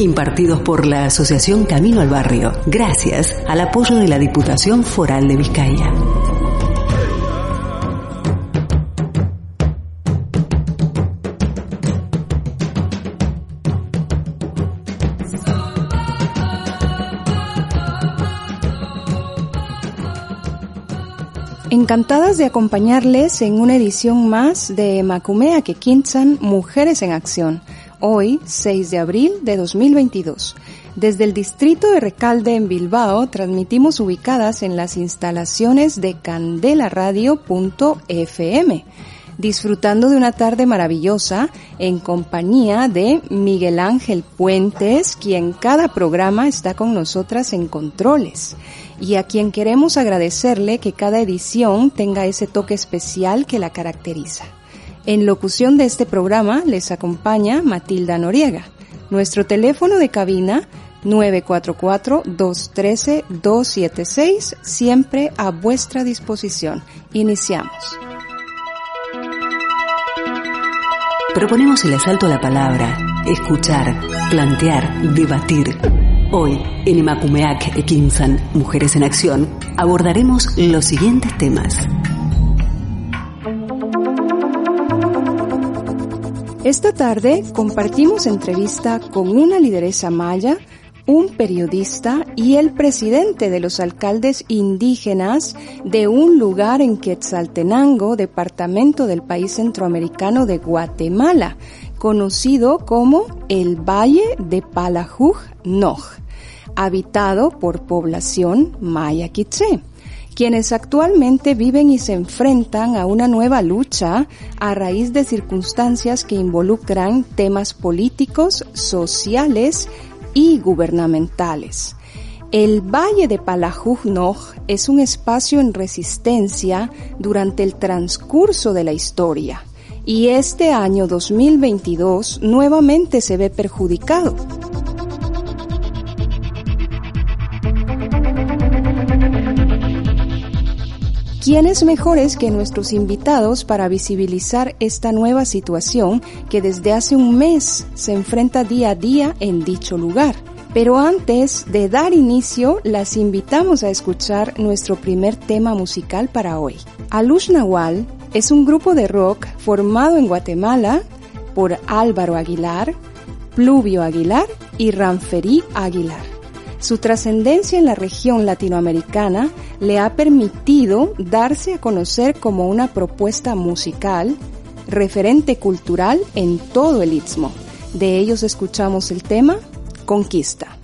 Impartidos por la Asociación Camino al Barrio, gracias al apoyo de la Diputación Foral de Vizcaya. Encantadas de acompañarles en una edición más de Macumea que Quinzan Mujeres en Acción, hoy 6 de abril de 2022. Desde el distrito de Recalde en Bilbao transmitimos ubicadas en las instalaciones de candelaradio.fm, disfrutando de una tarde maravillosa en compañía de Miguel Ángel Puentes, quien cada programa está con nosotras en controles y a quien queremos agradecerle que cada edición tenga ese toque especial que la caracteriza. En locución de este programa les acompaña Matilda Noriega. Nuestro teléfono de cabina 944-213-276, siempre a vuestra disposición. Iniciamos. Proponemos el asalto a la palabra, escuchar, plantear, debatir Hoy, en Imakumeak Ekinsan, Mujeres en Acción, abordaremos los siguientes temas. Esta tarde compartimos entrevista con una lideresa maya, un periodista y el presidente de los alcaldes indígenas de un lugar en Quetzaltenango, departamento del país centroamericano de Guatemala, conocido como el Valle de Palajuj Noj, habitado por población maya quiché, quienes actualmente viven y se enfrentan a una nueva lucha a raíz de circunstancias que involucran temas políticos, sociales y gubernamentales. El Valle de Palajujnoj es un espacio en resistencia durante el transcurso de la historia y este año 2022 nuevamente se ve perjudicado. ¿Quiénes mejores que nuestros invitados para visibilizar esta nueva situación que desde hace un mes se enfrenta día a día en dicho lugar? Pero antes de dar inicio, las invitamos a escuchar nuestro primer tema musical para hoy. Alush Nahual es un grupo de rock formado en Guatemala por Álvaro Aguilar, Pluvio Aguilar y Ranferí Aguilar. Su trascendencia en la región latinoamericana le ha permitido darse a conocer como una propuesta musical, referente cultural en todo el istmo. De ellos escuchamos el tema Conquista.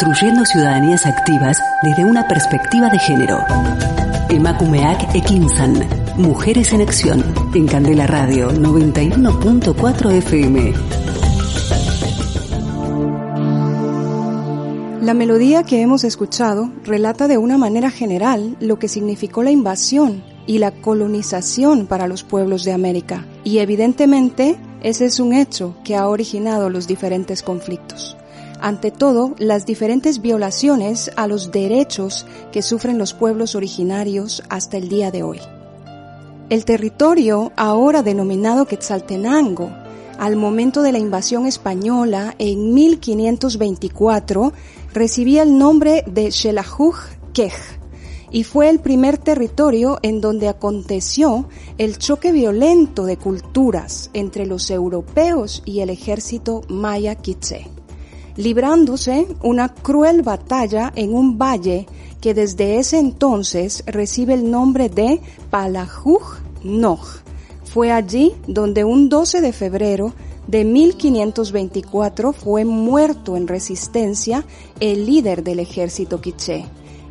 Construyendo ciudadanías activas desde una perspectiva de género. Emakumeak Ekinsan. Mujeres en Acción. En Candela Radio 91.4 FM. La melodía que hemos escuchado relata de una manera general lo que significó la invasión y la colonización para los pueblos de América. Y evidentemente ese es un hecho que ha originado los diferentes conflictos ante todo las diferentes violaciones a los derechos que sufren los pueblos originarios hasta el día de hoy. El territorio, ahora denominado Quetzaltenango, al momento de la invasión española en 1524, recibía el nombre de Xelajuj Quej y fue el primer territorio en donde aconteció el choque violento de culturas entre los europeos y el ejército maya quiché librándose una cruel batalla en un valle que desde ese entonces recibe el nombre de Palajuj Noj. Fue allí donde un 12 de febrero de 1524 fue muerto en resistencia el líder del ejército quiché.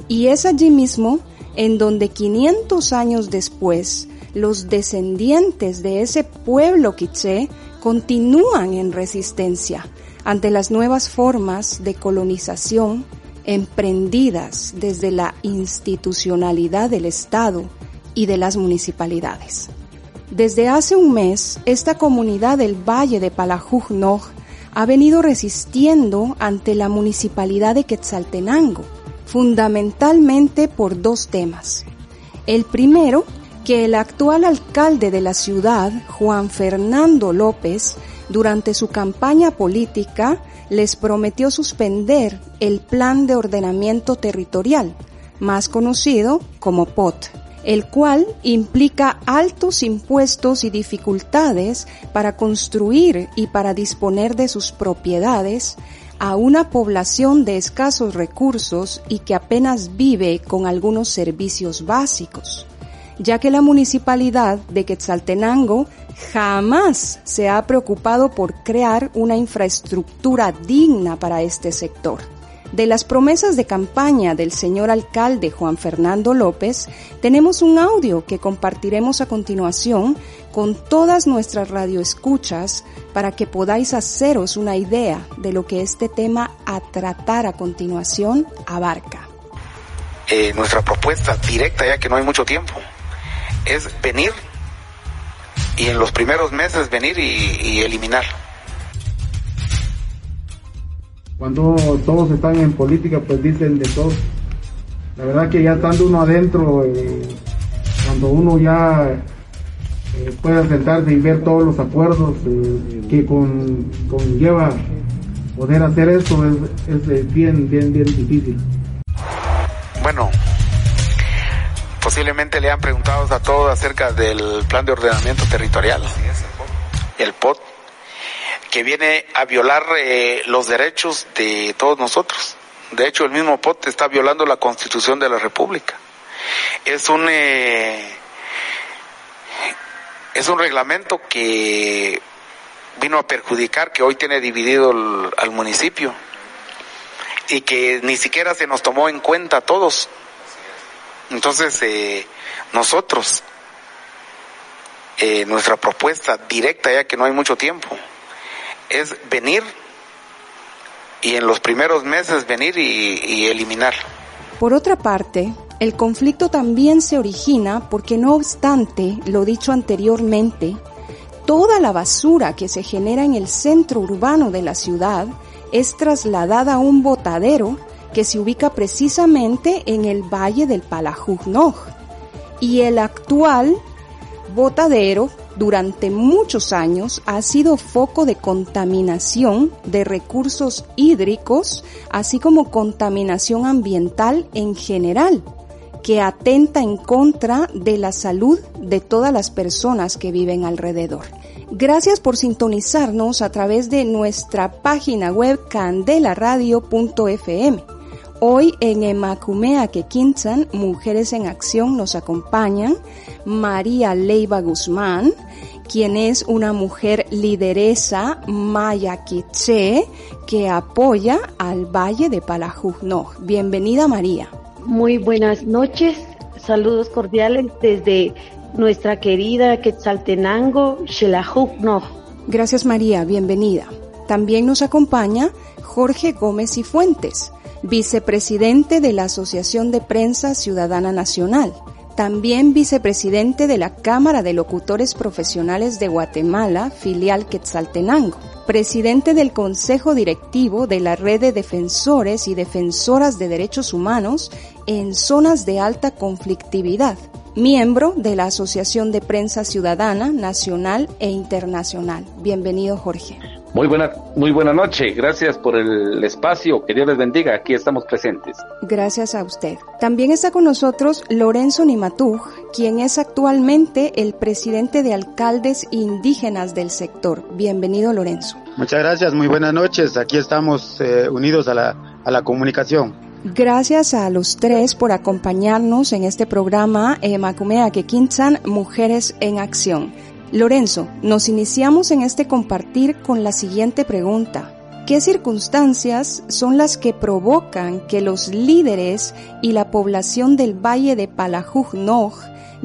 Y es allí mismo en donde 500 años después los descendientes de ese pueblo quiché continúan en resistencia, ante las nuevas formas de colonización emprendidas desde la institucionalidad del Estado y de las municipalidades. Desde hace un mes, esta comunidad del Valle de Palajujnoj ha venido resistiendo ante la municipalidad de Quetzaltenango, fundamentalmente por dos temas. El primero, que el actual alcalde de la ciudad, Juan Fernando López, durante su campaña política les prometió suspender el Plan de Ordenamiento Territorial, más conocido como POT, el cual implica altos impuestos y dificultades para construir y para disponer de sus propiedades a una población de escasos recursos y que apenas vive con algunos servicios básicos ya que la municipalidad de Quetzaltenango jamás se ha preocupado por crear una infraestructura digna para este sector. De las promesas de campaña del señor alcalde Juan Fernando López, tenemos un audio que compartiremos a continuación con todas nuestras radioescuchas para que podáis haceros una idea de lo que este tema a tratar a continuación abarca. Eh, nuestra propuesta directa, ya que no hay mucho tiempo, es venir y en los primeros meses venir y, eliminar. Cuando todos están en política, pues dicen de todo. La verdad que ya estando uno adentro, eh, cuando uno ya eh, pueda sentarse y ver todos los acuerdos eh, que con, conlleva poder hacer esto es, es bien, bien, bien difícil. Bueno, posiblemente le han preguntado a todos acerca del plan de ordenamiento territorial, el POT, que viene a violar eh, los derechos de todos nosotros. De hecho, el mismo POT está violando la Constitución de la República. Es un eh, es un reglamento que vino a perjudicar, que hoy tiene dividido al municipio y que ni siquiera se nos tomó en cuenta a todos. Entonces, eh, nosotros, eh, nuestra propuesta directa, ya que no hay mucho tiempo, es venir y en los primeros meses venir y, y eliminar. Por otra parte, el conflicto también se origina porque no obstante lo dicho anteriormente, toda la basura que se genera en el centro urbano de la ciudad es trasladada a un botadero que se ubica precisamente en el valle del Palajujnoj. Y el actual botadero durante muchos años ha sido foco de contaminación de recursos hídricos, así como contaminación ambiental en general, que atenta en contra de la salud de todas las personas que viven alrededor. Gracias por sintonizarnos a través de nuestra página web candelaradio.fm. Hoy en Emacumea Quequintan, Mujeres en Acción, nos acompañan María Leiva Guzmán, quien es una mujer lideresa maya quiché que apoya al Valle de Palajujnoj. Bienvenida María. Muy buenas noches, saludos cordiales desde nuestra querida Quetzaltenango, Xelajucno. Gracias María, bienvenida. También nos acompaña Jorge Gómez y Fuentes, vicepresidente de la Asociación de Prensa Ciudadana Nacional, también vicepresidente de la Cámara de Locutores Profesionales de Guatemala, filial Quetzaltenango, presidente del Consejo Directivo de la Red de Defensores y Defensoras de Derechos Humanos en Zonas de Alta Conflictividad, miembro de la Asociación de Prensa Ciudadana Nacional e Internacional. Bienvenido, Jorge. Muy buena, muy buena noche. Gracias por el espacio. Que Dios les bendiga. Aquí estamos presentes. Gracias a usted. También está con nosotros Lorenzo Nimatuj, quien es actualmente el presidente de alcaldes indígenas del sector. Bienvenido, Lorenzo. Muchas gracias. Muy buenas noches. Aquí estamos eh, unidos a la, a la comunicación. Gracias a los tres por acompañarnos en este programa eh, Macumea Quequintzan Mujeres en Acción. Lorenzo, nos iniciamos en este compartir con la siguiente pregunta. ¿Qué circunstancias son las que provocan que los líderes y la población del valle de Palajujnoj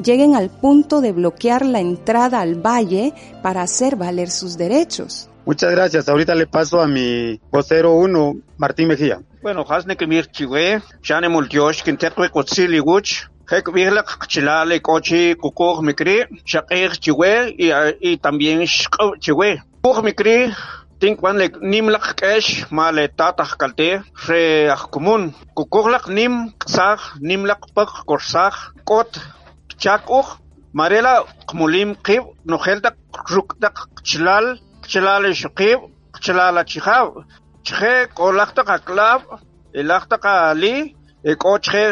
lleguen al punto de bloquear la entrada al valle para hacer valer sus derechos? Muchas gracias. Ahorita le paso a mi vocero uno, Martín Mejía. Bueno, hasne que mir chiwe, shane multiosh, quintetwe cotzili wuch, Hek vihlak chilale cochi kukuj mikri, shakir chiwe y, y también shkau chiwe. Kuj mikri, tinkwan le nimlak kesh male tatah kalte, re akkumun. Kukuhlak nim ksag, nimlak pak korsag, kot chakuj, marela kmulim kib, nojeltak ruktak chilal, chilale shukib, chilala chihaw. chje kolakta ka klab ilakta ka ali eko chje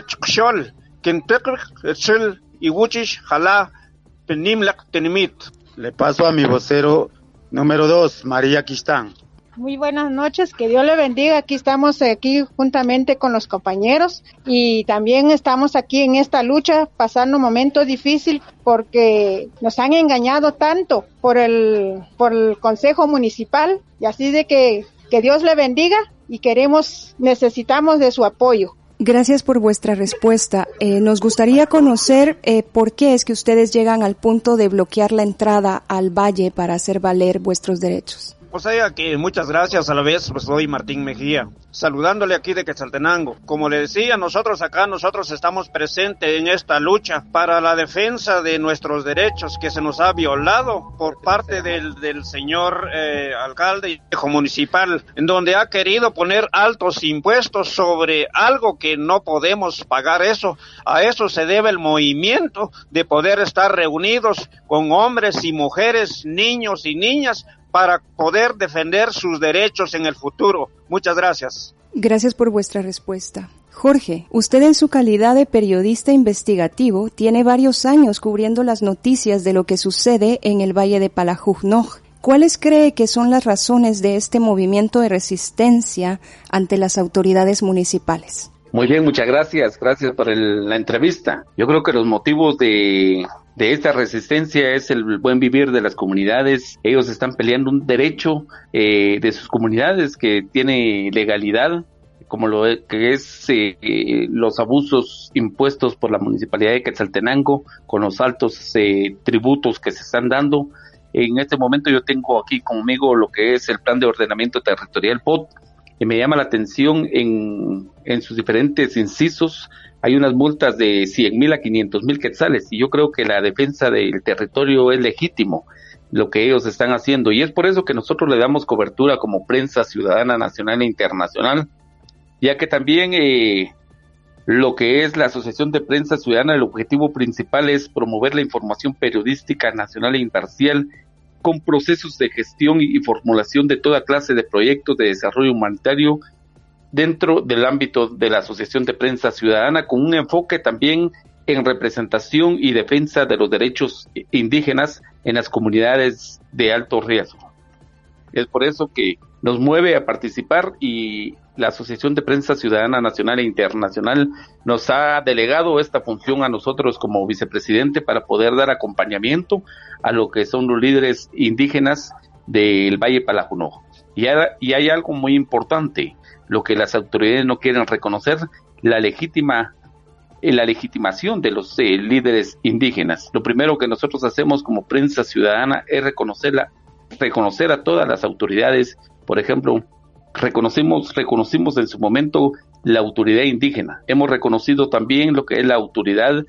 tenimit. Le paso a mi vocero número dos, María Quistán. Muy buenas noches, que Dios le bendiga. Aquí estamos aquí juntamente con los compañeros y también estamos aquí en esta lucha pasando un momento difícil porque nos han engañado tanto por el por el Consejo Municipal y así de que que Dios le bendiga y queremos, necesitamos de su apoyo. Gracias por vuestra respuesta. Eh, nos gustaría conocer eh, por qué es que ustedes llegan al punto de bloquear la entrada al valle para hacer valer vuestros derechos. O sea que muchas gracias a la vez, pues soy Martín Mejía, saludándole aquí de Quetzaltenango. Como le decía, nosotros acá, nosotros estamos presentes en esta lucha para la defensa de nuestros derechos que se nos ha violado por parte del, del señor eh, alcalde municipal, en donde ha querido poner altos impuestos sobre algo que no podemos pagar eso. A eso se debe el movimiento de poder estar reunidos con hombres y mujeres, niños y niñas para poder defender sus derechos en el futuro. Muchas gracias. Gracias por vuestra respuesta. Jorge, usted en su calidad de periodista investigativo tiene varios años cubriendo las noticias de lo que sucede en el Valle de Palajujnoj. ¿Cuáles cree que son las razones de este movimiento de resistencia ante las autoridades municipales? Muy bien, muchas gracias. Gracias por la entrevista. Yo creo que los motivos de esta resistencia es el buen vivir de las comunidades. Ellos están peleando un derecho eh, de sus comunidades que tiene legalidad, como lo que es eh, los abusos impuestos por la municipalidad de Quetzaltenango con los altos eh, tributos que se están dando. En este momento yo tengo aquí conmigo lo que es el plan de ordenamiento territorial POT, me llama la atención en, en sus diferentes incisos. Hay unas multas de 100 mil a 500 mil quetzales y yo creo que la defensa del territorio es legítimo lo que ellos están haciendo. Y es por eso que nosotros le damos cobertura como prensa ciudadana nacional e internacional, ya que también eh, lo que es la Asociación de Prensa Ciudadana, el objetivo principal es promover la información periodística nacional e imparcial con procesos de gestión y formulación de toda clase de proyectos de desarrollo humanitario dentro del ámbito de la Asociación de Prensa Ciudadana con un enfoque también en representación y defensa de los derechos indígenas en las comunidades de alto riesgo. Es por eso que nos mueve a participar y la Asociación de Prensa Ciudadana Nacional e Internacional nos ha delegado esta función a nosotros como vicepresidente para poder dar acompañamiento a lo que son los líderes indígenas del Valle Palajuno. Y, y hay algo muy importante, lo que las autoridades no quieren reconocer, la legítima eh, la legitimación de los eh, líderes indígenas. Lo primero que nosotros hacemos como prensa ciudadana es reconocerla, reconocer a todas las autoridades. Por ejemplo, reconocemos, reconocimos en su momento la autoridad indígena. Hemos reconocido también lo que es la autoridad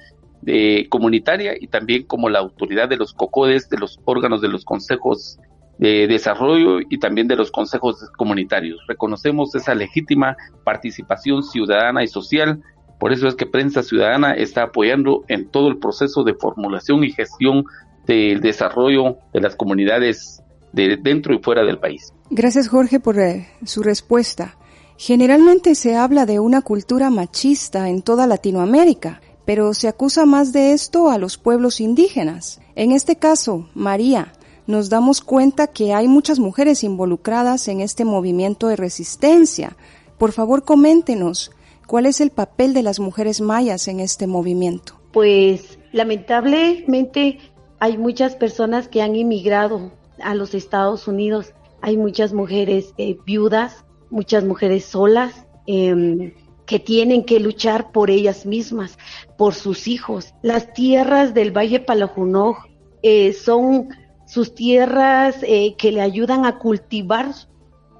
eh, comunitaria y también como la autoridad de los cocodes, de los órganos de los consejos de desarrollo y también de los consejos comunitarios. Reconocemos esa legítima participación ciudadana y social, por eso es que Prensa Ciudadana está apoyando en todo el proceso de formulación y gestión del desarrollo de las comunidades de dentro y fuera del país. Gracias Jorge por eh, su respuesta. Generalmente se habla de una cultura machista en toda Latinoamérica, pero se acusa más de esto a los pueblos indígenas. En este caso, María, nos damos cuenta que hay muchas mujeres involucradas en este movimiento de resistencia. Por favor, coméntenos, ¿cuál es el papel de las mujeres mayas en este movimiento? Pues lamentablemente hay muchas personas que han inmigrado a los Estados Unidos. Hay muchas mujeres eh, viudas, muchas mujeres solas. Em, que tienen que luchar por ellas mismas, por sus hijos. Las tierras del Valle Palajunoj eh, son sus tierras eh, que le ayudan a cultivar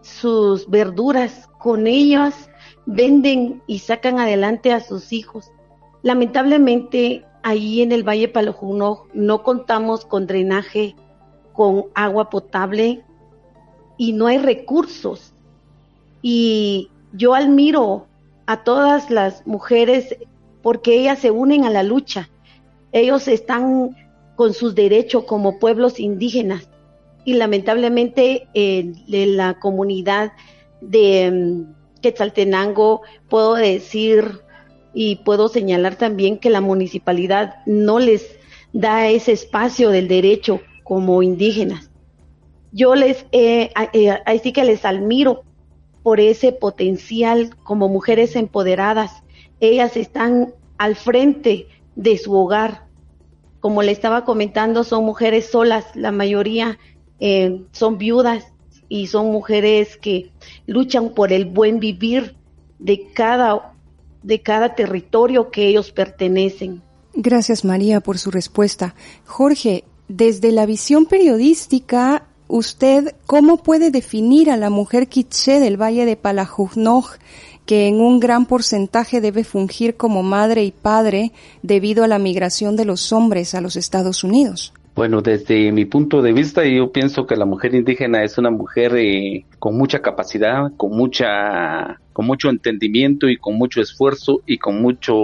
sus verduras. Con ellas venden y sacan adelante a sus hijos. Lamentablemente, ahí en el Valle Palojuno no contamos con drenaje, con agua potable y no hay recursos. Y yo admiro a todas las mujeres porque ellas se unen a la lucha. Ellos están con sus derechos como pueblos indígenas. Y lamentablemente en la comunidad de mm, Quetzaltenango puedo decir y puedo señalar también que la municipalidad no les da ese espacio del derecho como indígenas. Yo les, eh, eh, sí que les admiro por ese potencial como mujeres empoderadas. Ellas están al frente de su hogar, como le estaba comentando, son mujeres solas, la mayoría eh, son viudas y son mujeres que luchan por el buen vivir de cada, de cada territorio que ellos pertenecen. Gracias María por su respuesta. Jorge, desde la visión periodística, usted cómo puede definir a la mujer quiché del Valle de Palajujnoj que en un gran porcentaje debe fungir como madre y padre debido a la migración de los hombres a los Estados Unidos? Bueno, desde mi punto de vista, yo pienso que la mujer indígena es una mujer eh, con mucha capacidad, con mucha, con mucho entendimiento y con mucho esfuerzo y con mucho,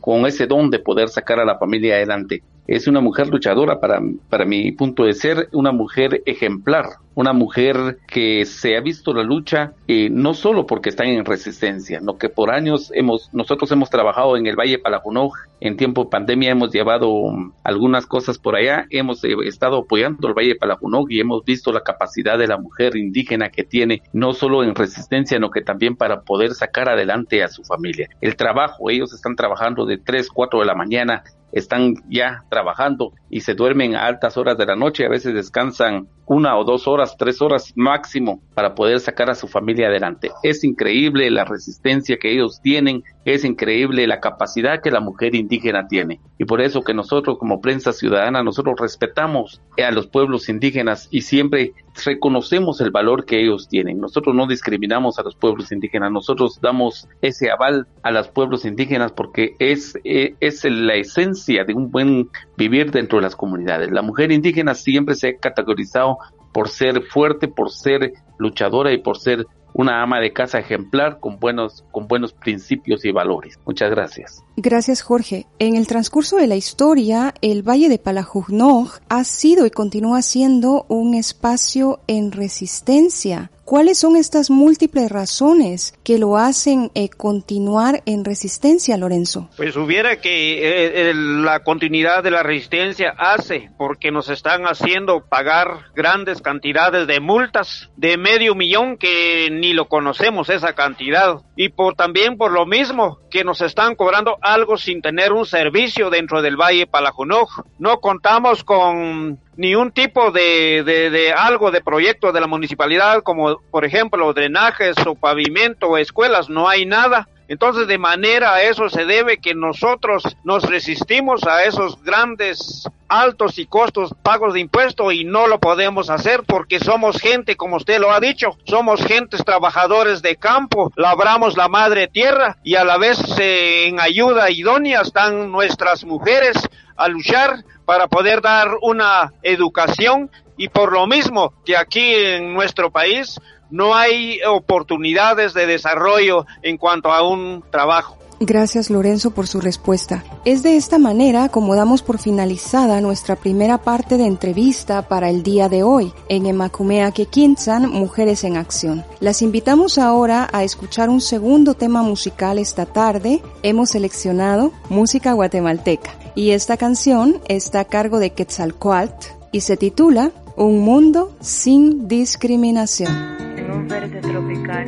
con ese don de poder sacar a la familia adelante es una mujer luchadora para, para mi punto de ser, una mujer ejemplar, una mujer que se ha visto la lucha eh, no solo porque están en resistencia, no que por años hemos, nosotros hemos trabajado en el Valle Palajunoj, en tiempo de pandemia hemos llevado algunas cosas por allá, hemos eh, estado apoyando el Valle Palajunoj y hemos visto la capacidad de la mujer indígena que tiene, no solo en resistencia, sino que también para poder sacar adelante a su familia. El trabajo, ellos están trabajando de 3, 4 de la mañana están ya trabajando y se duermen a altas horas de la noche, a veces descansan una o dos horas, tres horas máximo para poder sacar a su familia adelante. Es increíble la resistencia que ellos tienen, es increíble la capacidad que la mujer indígena tiene. Y por eso que nosotros como prensa ciudadana, nosotros respetamos a los pueblos indígenas y siempre reconocemos el valor que ellos tienen. Nosotros no discriminamos a los pueblos indígenas, nosotros damos ese aval a los pueblos indígenas porque es, eh, es la esencia de un buen vivir dentro de las comunidades. La mujer indígena siempre se ha categorizado por ser fuerte, por ser luchadora y por ser una ama de casa ejemplar con buenos, con buenos principios y valores. Muchas gracias. Gracias, Jorge. En el transcurso de la historia, el Valle de Palajujnoj ha sido y continúa siendo un espacio en resistencia ¿Cuáles son estas múltiples razones que lo hacen eh, continuar en resistencia, Lorenzo? Pues hubiera que eh, la continuidad de la resistencia hace porque nos están haciendo pagar grandes cantidades de multas de medio millón que ni lo conocemos esa cantidad y por también por lo mismo que nos están cobrando algo sin tener un servicio dentro del Valle Palajunoj. No contamos con ni un tipo de, de, algo de proyecto de la municipalidad como por ejemplo drenajes o pavimento o escuelas, no hay nada. Entonces, de manera a eso se debe que nosotros nos resistimos a esos grandes, altos y costos pagos de impuestos y no lo podemos hacer porque somos gente, como usted lo ha dicho, somos gentes trabajadores de campo, labramos la madre tierra y a la vez eh, en ayuda idónea están nuestras mujeres a luchar para poder dar una educación y por lo mismo que aquí en nuestro país no hay oportunidades de desarrollo en cuanto a un trabajo. Gracias Lorenzo por su respuesta. Es de esta manera como damos por finalizada nuestra primera parte de entrevista para el día de hoy en Emakumea Kekinsan Mujeres en Acción. Las invitamos ahora a escuchar un segundo tema musical esta tarde. Hemos seleccionado música guatemalteca y esta canción está a cargo de Quetzalcoatl y se titula Un mundo sin discriminación. Un verde tropical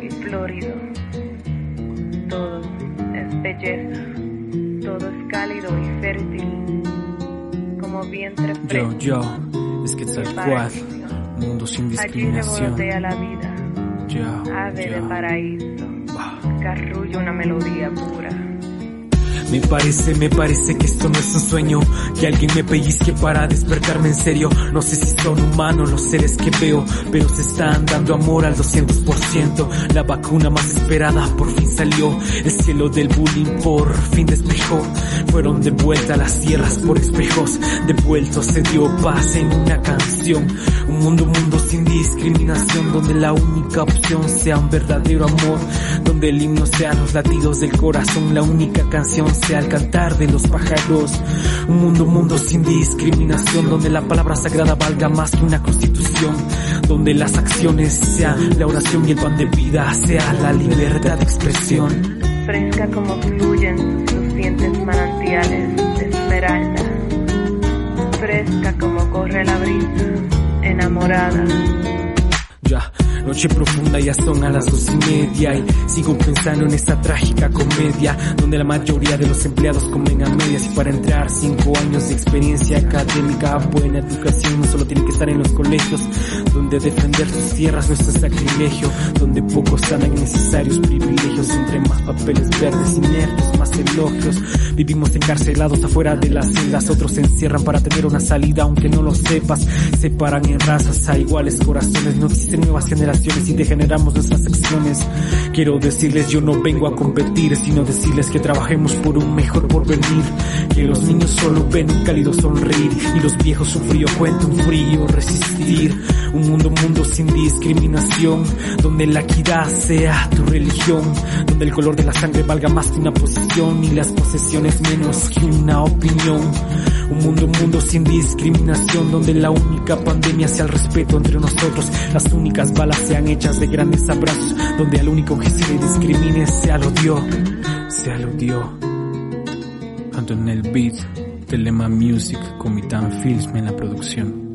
y florido, todo es belleza, todo es cálido y fértil, como vientre fresco. Yo, yo, es Quetzalcoatl, mundo sin discriminación. Allí la vida, yo, ave de paraíso, carrullo una melodía pura me parece, me parece que esto no es un sueño, que alguien me pellizque para despertarme en serio. No sé si son humanos los seres que veo, pero se están dando amor al 200%. La vacuna más esperada por fin salió, el cielo del bullying por fin despejó. Fueron de vuelta las tierras por espejos, devuelto se dio paz en una canción. Un mundo, un mundo sin discriminación, donde la única opción sea un verdadero amor, donde el himno sea los latidos del corazón, la única canción sea el cantar de los pájaros. Un mundo, un mundo sin discriminación, donde la palabra sagrada valga más que una constitución, donde las acciones sean la oración y el pan de vida sea la libertad de expresión. Fresca como fluyen lucientes manantiales de esmeralda, fresca como corre la brisa, enamorada Noche profunda ya son a las dos y media y sigo pensando en esta trágica comedia donde la mayoría de los empleados comen a medias y para entrar cinco años de experiencia académica, buena educación no solo tiene que estar en los colegios, donde defender sus tierras no es sacrilegio, donde pocos saben necesarios privilegios, entre más papeles verdes inertes, más elogios. Vivimos encarcelados afuera de las celdas, otros se encierran para tener una salida aunque no lo sepas, separan en razas a iguales corazones, no existen nuevas generaciones y degeneramos nuestras acciones. Quiero decirles yo no vengo a competir, sino decirles que trabajemos por un mejor porvenir, que los niños solo ven un cálido sonreír y los viejos un frío cuento, un frío resistir, un mundo, mundo sin discriminación, donde la equidad sea tu religión, donde el color de la sangre valga más que una posición y las posesiones menos que una opinión. Un mundo, mundo sin discriminación, donde la única pandemia sea el respeto entre nosotros, las únicas balas sean hechas de grandes abrazos, donde al único que se le discrimine sea el odio, sea el odio. Tanto en el beat de Lema Music con Mitan Films en la producción.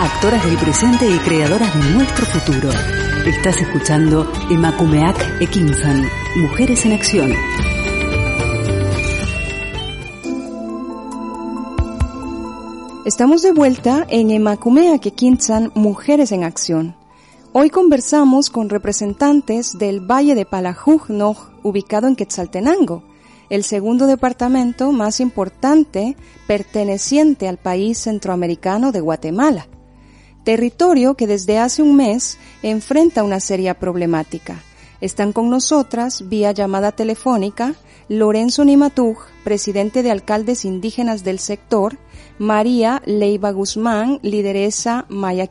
Actoras del presente y creadoras de nuestro futuro. Estás escuchando Emakumeak Ekinsan, Mujeres en Acción. Estamos de vuelta en Emakumeak Ekinsan, Mujeres en Acción. Hoy conversamos con representantes del Valle de Palajujnoj, ubicado en Quetzaltenango, el segundo departamento más importante perteneciente al país centroamericano de Guatemala territorio que desde hace un mes enfrenta una seria problemática. Están con nosotras, vía llamada telefónica, Lorenzo Nimatuj, presidente de alcaldes indígenas del sector, María Leiva Guzmán, lideresa Maya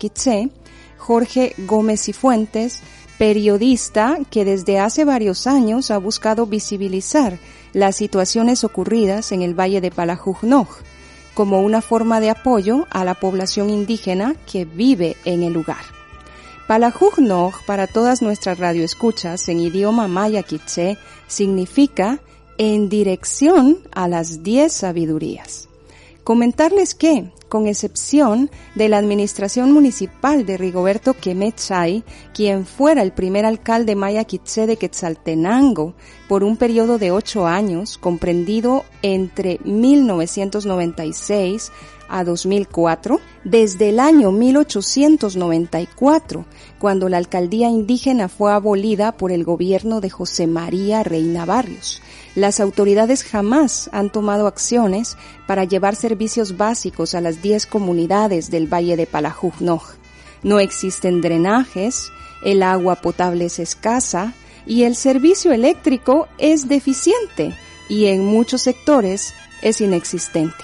Jorge Gómez y Fuentes, periodista que desde hace varios años ha buscado visibilizar las situaciones ocurridas en el Valle de Palajujnoj, como una forma de apoyo a la población indígena que vive en el lugar. Palajugnog, para todas nuestras radioescuchas en idioma maya quiché, significa en dirección a las diez sabidurías. Comentarles que con excepción de la administración municipal de Rigoberto Quemechay, quien fuera el primer alcalde maya quiché de Quetzaltenango por un periodo de ocho años, comprendido entre 1996 a 2004, desde el año 1894, cuando la alcaldía indígena fue abolida por el gobierno de José María Reina Barrios. Las autoridades jamás han tomado acciones para llevar servicios básicos a las 10 comunidades del Valle de Palajujnoj. No existen drenajes, el agua potable es escasa y el servicio eléctrico es deficiente y en muchos sectores es inexistente.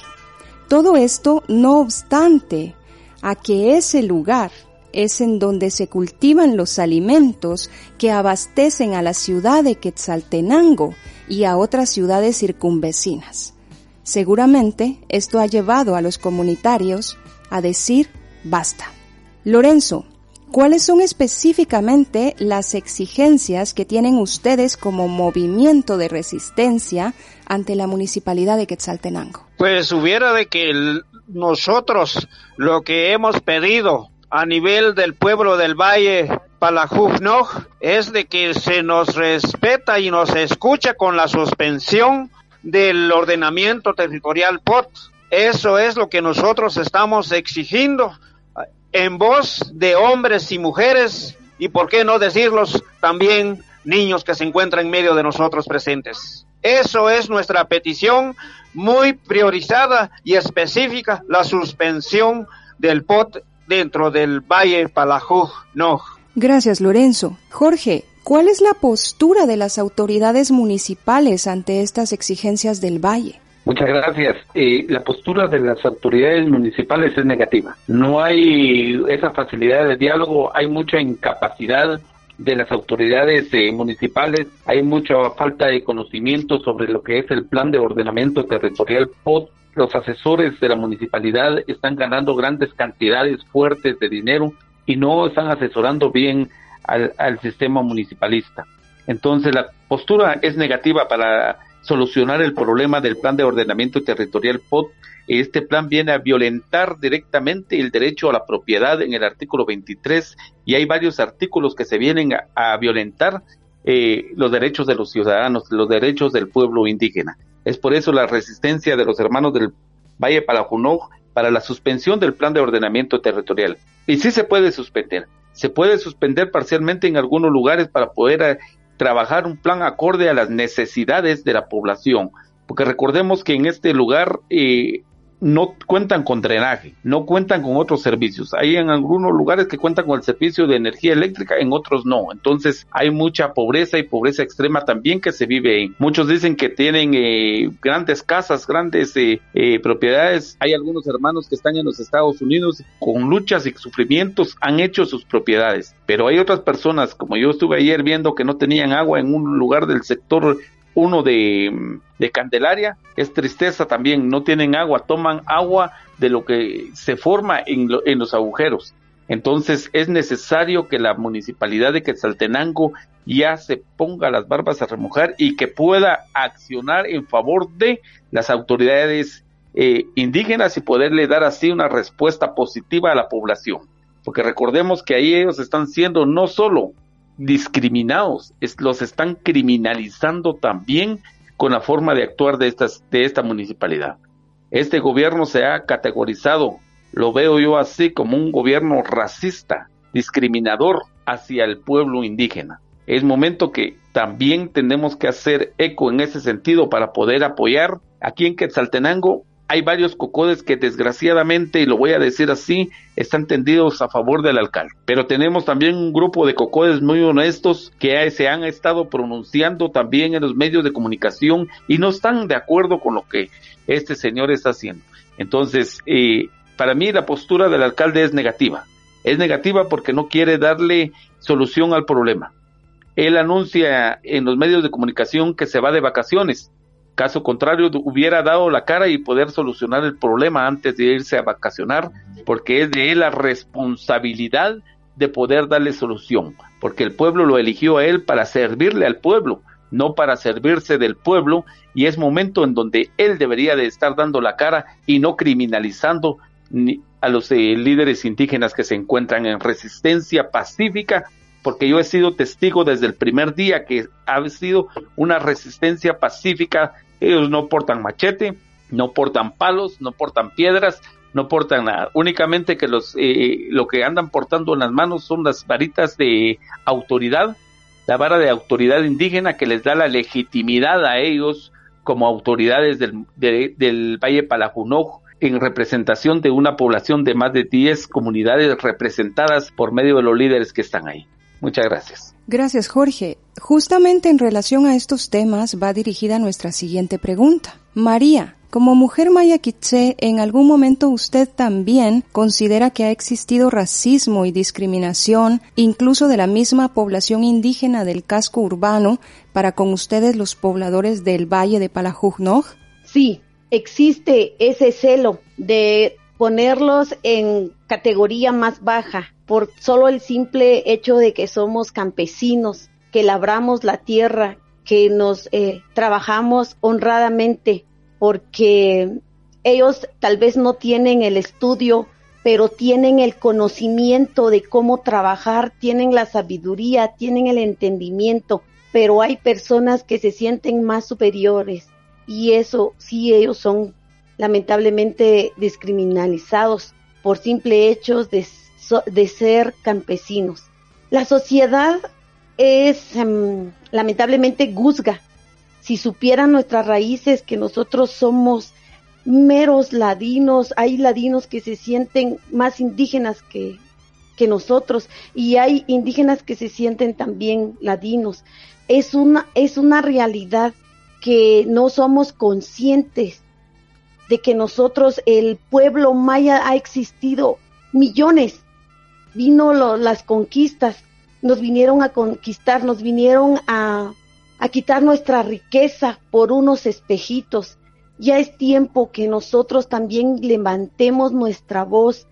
Todo esto no obstante a que ese lugar es en donde se cultivan los alimentos que abastecen a la ciudad de Quetzaltenango y a otras ciudades circunvecinas. Seguramente esto ha llevado a los comunitarios a decir basta. Lorenzo, ¿cuáles son específicamente las exigencias que tienen ustedes como movimiento de resistencia ante la municipalidad de Quetzaltenango? Pues hubiera de que nosotros lo que hemos pedido a nivel del pueblo del Valle Palajufnoj es de que se nos respeta y nos escucha con la suspensión del ordenamiento territorial POT. Eso es lo que nosotros estamos exigiendo en voz de hombres y mujeres y por qué no decirlos también niños que se encuentran en medio de nosotros presentes. Eso es nuestra petición muy priorizada y específica, la suspensión del POT dentro del Valle Palajuj Noj. Gracias, Lorenzo. Jorge, ¿cuál es la postura de las autoridades municipales ante estas exigencias del Valle? Muchas gracias. Eh, la postura de las autoridades municipales es negativa. No hay esa facilidad de diálogo, hay mucha incapacidad de las autoridades eh, municipales, hay mucha falta de conocimiento sobre lo que es el plan de ordenamiento territorial POT. Los asesores de la municipalidad están ganando grandes cantidades fuertes de dinero y no están asesorando bien al, al sistema municipalista. Entonces la postura es negativa para solucionar el problema del plan de ordenamiento territorial POT este plan viene a violentar directamente el derecho a la propiedad en el artículo 23 y hay varios artículos que se vienen a, violentar eh, los derechos de los ciudadanos, los derechos del pueblo indígena. Es por eso la resistencia de los hermanos del Valle Palajunoj para la suspensión del plan de ordenamiento territorial. Y sí se puede suspender. Se puede suspender parcialmente en algunos lugares para poder eh, trabajar un plan acorde a las necesidades de la población. Porque recordemos que en este lugar eh, no cuentan con drenaje, no cuentan con otros servicios. Hay en algunos lugares que cuentan con el servicio de energía eléctrica, en otros no. Entonces hay mucha pobreza y pobreza extrema también que se vive ahí. Muchos dicen que tienen eh, grandes casas, grandes eh, eh, propiedades. Hay algunos hermanos que están en los Estados Unidos con luchas y sufrimientos han hecho sus propiedades. Pero hay otras personas, como yo estuve ayer viendo, que no tenían agua en un lugar del sector uno de, de Candelaria, es tristeza también, no tienen agua, toman agua de lo que se forma en, en los agujeros. Entonces es necesario que la municipalidad de Quetzaltenango ya se ponga las barbas a remojar y que pueda accionar en favor de las autoridades eh, indígenas y poderle dar así una respuesta positiva a la población. Porque recordemos que ahí ellos están siendo no solo discriminados, los están criminalizando también con la forma de actuar de, estas, de esta municipalidad. Este gobierno se ha categorizado, lo veo yo así, como un gobierno racista, discriminador hacia el pueblo indígena. Es momento que también tenemos que hacer eco en ese sentido para poder apoyar aquí en Quetzaltenango hay varios cocodes que desgraciadamente, y lo voy a decir así, están tendidos a favor del alcalde. Pero tenemos también un grupo de cocodes muy honestos que se han estado pronunciando también en los medios de comunicación y no están de acuerdo con lo que este señor está haciendo. Entonces, eh, para mí la postura del alcalde es negativa. Es negativa porque no quiere darle solución al problema. Él anuncia en los medios de comunicación que se va de vacaciones Caso contrario, hubiera dado la cara y poder solucionar el problema antes de irse a vacacionar, porque es de él la responsabilidad de poder darle solución, porque el pueblo lo eligió a él para servirle al pueblo, no para servirse del pueblo, y es momento en donde él debería de estar dando la cara y no criminalizando a los eh, líderes indígenas que se encuentran en resistencia pacífica porque yo he sido testigo desde el primer día que ha sido una resistencia pacífica. Ellos no portan machete, no portan palos, no portan piedras, no portan nada. Únicamente que los eh, lo que andan portando en las manos son las varitas de autoridad, la vara de autoridad indígena que les da la legitimidad a ellos como autoridades del, del Valle Palajunoj en representación de una población de más de 10 comunidades representadas por medio de los líderes que están ahí. Muchas gracias. Gracias, Jorge. Justamente en relación a estos temas va dirigida nuestra siguiente pregunta. María, como mujer maya ¿en algún momento usted también considera que ha existido racismo y discriminación, incluso de la misma población indígena del casco urbano, para con ustedes los pobladores del Valle de Palajujnoj? Sí, existe ese celo de ponerlos en categoría más baja por solo el simple hecho de que somos campesinos, que labramos la tierra, que nos eh, trabajamos honradamente, porque ellos tal vez no tienen el estudio, pero tienen el conocimiento de cómo trabajar, tienen la sabiduría, tienen el entendimiento, pero hay personas que se sienten más superiores y eso sí ellos son lamentablemente discriminalizados por simple hechos de de ser campesinos. La sociedad es em, lamentablemente guzga. Si supieran nuestras raíces que nosotros somos meros ladinos, hay ladinos que se sienten más indígenas que, que nosotros y hay indígenas que se sienten también ladinos. Es una, es una realidad que no somos conscientes de que nosotros, el pueblo maya ha existido millones vino las conquistas, nos vinieron a conquistar, nos vinieron a, a quitar nuestra riqueza por unos espejitos. Ya es tiempo que nosotros también levantemos nuestra voz,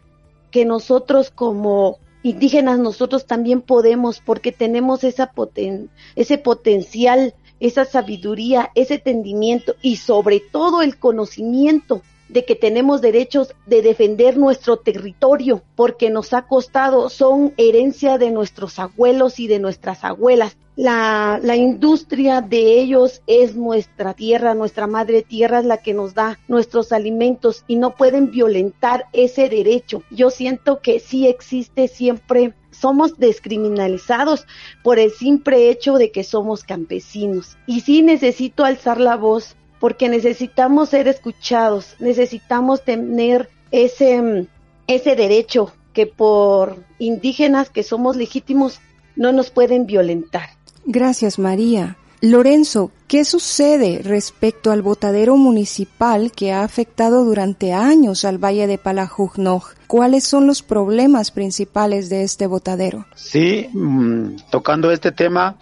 que nosotros como indígenas nosotros también podemos porque tenemos esa poten ese potencial, esa sabiduría, ese entendimiento y sobre todo el conocimiento de que tenemos derechos de defender nuestro territorio, porque nos ha costado, son herencia de nuestros abuelos y de nuestras abuelas. La, la, industria de ellos es nuestra tierra, nuestra madre tierra es la que nos da nuestros alimentos y no pueden violentar ese derecho. Yo siento que sí existe siempre somos descriminalizados por el simple hecho de que somos campesinos. Y sí necesito alzar la voz porque necesitamos ser escuchados, necesitamos tener ese, ese derecho que por indígenas que somos legítimos no nos pueden violentar. Gracias, María. Lorenzo, ¿qué sucede respecto al botadero municipal que ha afectado durante años al Valle de Palajujnoj? ¿Cuáles son los problemas principales de este botadero? Sí, mm, tocando este tema,